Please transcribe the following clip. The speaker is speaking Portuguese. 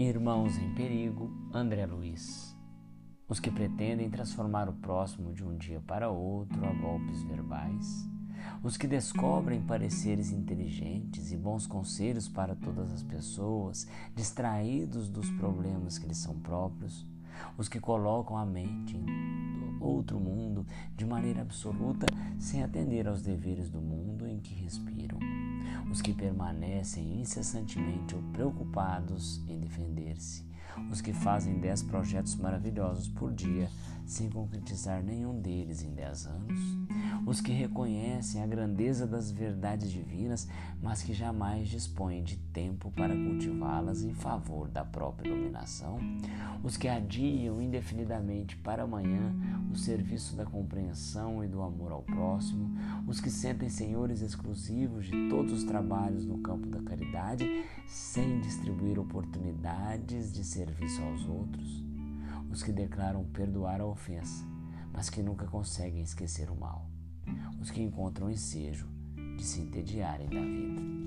Irmãos em Perigo, André Luiz. Os que pretendem transformar o próximo de um dia para outro a golpes verbais, os que descobrem pareceres inteligentes e bons conselhos para todas as pessoas, distraídos dos problemas que lhes são próprios, os que colocam a mente em outro mundo de maneira absoluta sem atender aos deveres do mundo em que respiram os que permanecem incessantemente preocupados em defender-se, os que fazem dez projetos maravilhosos por dia sem concretizar nenhum deles em dez anos, os que reconhecem a grandeza das verdades divinas, mas que jamais dispõem de tempo para cultivá-las em favor da própria iluminação, os que adiam indefinidamente para amanhã o serviço da compreensão e do amor ao próximo, os que sentem senhores exclusivos de todos os trabalhos no campo da caridade, sem distribuir oportunidades de serviço aos outros, os que declaram perdoar a ofensa, mas que nunca conseguem esquecer o mal, os que encontram ensejo de se entediarem da vida.